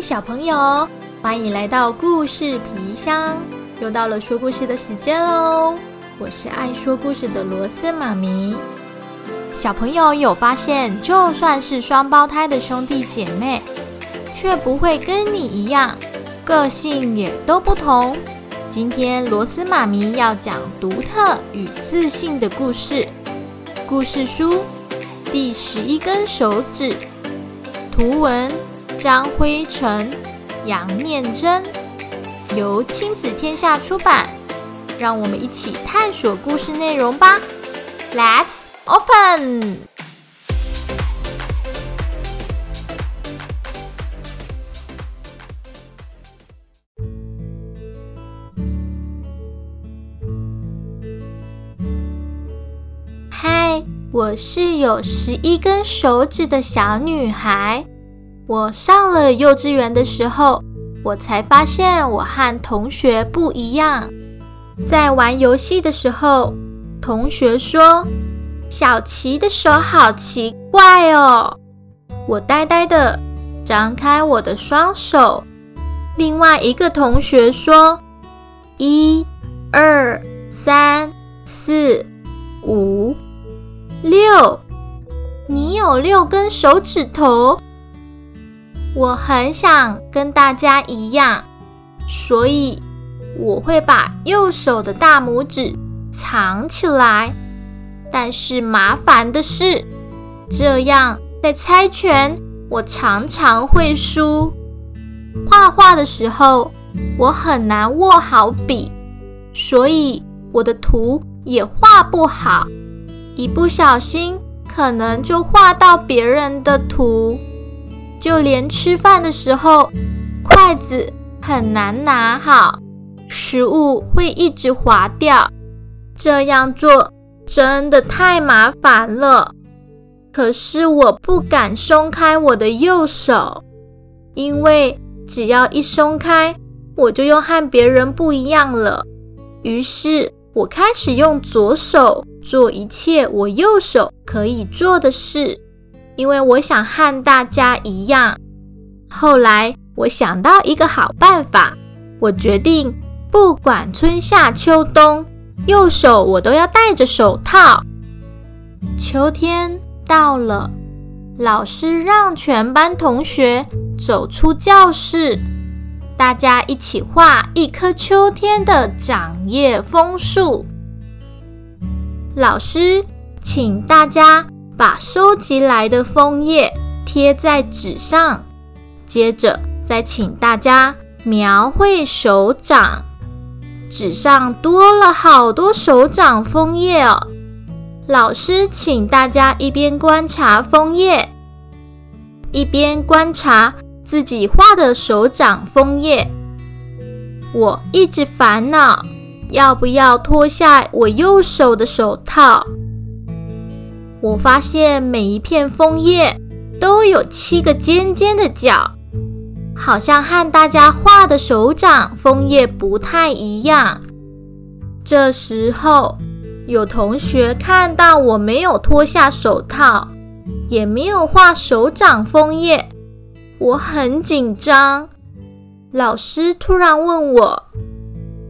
小朋友，欢迎来到故事皮箱，又到了说故事的时间喽！我是爱说故事的罗斯妈咪。小朋友有发现，就算是双胞胎的兄弟姐妹，却不会跟你一样，个性也都不同。今天罗斯妈咪要讲独特与自信的故事。故事书第十一根手指，图文张辉成、杨念真，由亲子天下出版。让我们一起探索故事内容吧！Let's open。嗨我是有十一根手指的小女孩。我上了幼稚园的时候，我才发现我和同学不一样。在玩游戏的时候，同学说：“小琪的手好奇怪哦。”我呆呆的张开我的双手。另外一个同学说：“一、二、三、四、五。”六，你有六根手指头。我很想跟大家一样，所以我会把右手的大拇指藏起来。但是麻烦的是，这样在猜拳，我常常会输。画画的时候，我很难握好笔，所以我的图也画不好。一不小心，可能就画到别人的图。就连吃饭的时候，筷子很难拿好，食物会一直滑掉。这样做真的太麻烦了。可是我不敢松开我的右手，因为只要一松开，我就又和别人不一样了。于是我开始用左手。做一切我右手可以做的事，因为我想和大家一样。后来我想到一个好办法，我决定不管春夏秋冬，右手我都要戴着手套。秋天到了，老师让全班同学走出教室，大家一起画一棵秋天的长叶枫树。老师，请大家把收集来的枫叶贴在纸上，接着再请大家描绘手掌。纸上多了好多手掌枫叶哦。老师，请大家一边观察枫叶，一边观察自己画的手掌枫叶。我一直烦恼。要不要脱下我右手的手套？我发现每一片枫叶都有七个尖尖的角，好像和大家画的手掌枫叶不太一样。这时候，有同学看到我没有脱下手套，也没有画手掌枫叶，我很紧张。老师突然问我。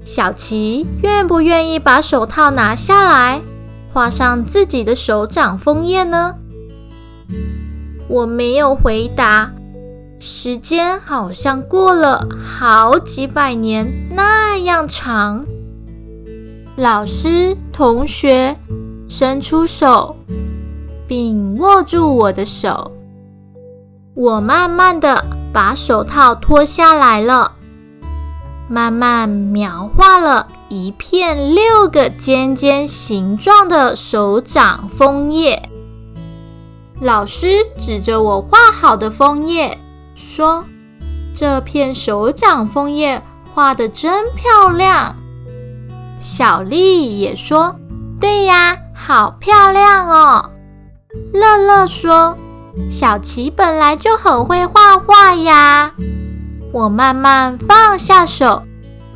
小琪愿不愿意把手套拿下来，画上自己的手掌枫叶呢？我没有回答。时间好像过了好几百年那样长。老师、同学伸出手，并握住我的手。我慢慢的把手套脱下来了。慢慢描画了一片六个尖尖形状的手掌枫叶。老师指着我画好的枫叶说：“这片手掌枫叶画的真漂亮。”小丽也说：“对呀，好漂亮哦。”乐乐说：“小琪本来就很会画画呀。”我慢慢放下手，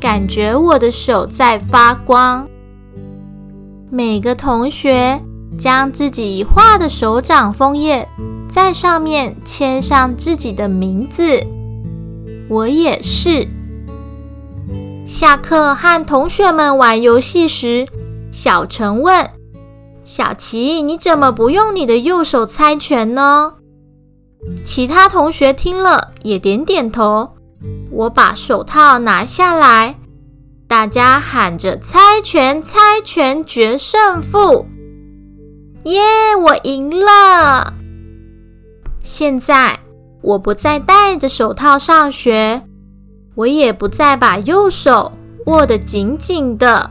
感觉我的手在发光。每个同学将自己画的手掌枫叶在上面签上自己的名字。我也是。下课和同学们玩游戏时，小陈问小琪：“你怎么不用你的右手猜拳呢？”其他同学听了也点点头。我把手套拿下来，大家喊着“猜拳，猜拳，决胜负”。耶！我赢了。现在我不再戴着手套上学，我也不再把右手握得紧紧的，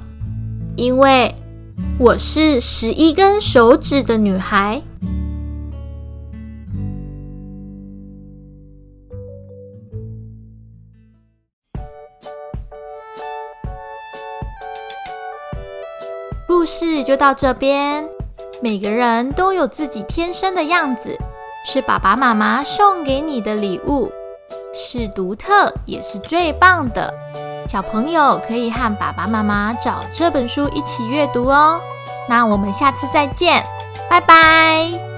因为我是十一根手指的女孩。故事就到这边。每个人都有自己天生的样子，是爸爸妈妈送给你的礼物，是独特也是最棒的。小朋友可以和爸爸妈妈找这本书一起阅读哦。那我们下次再见，拜拜。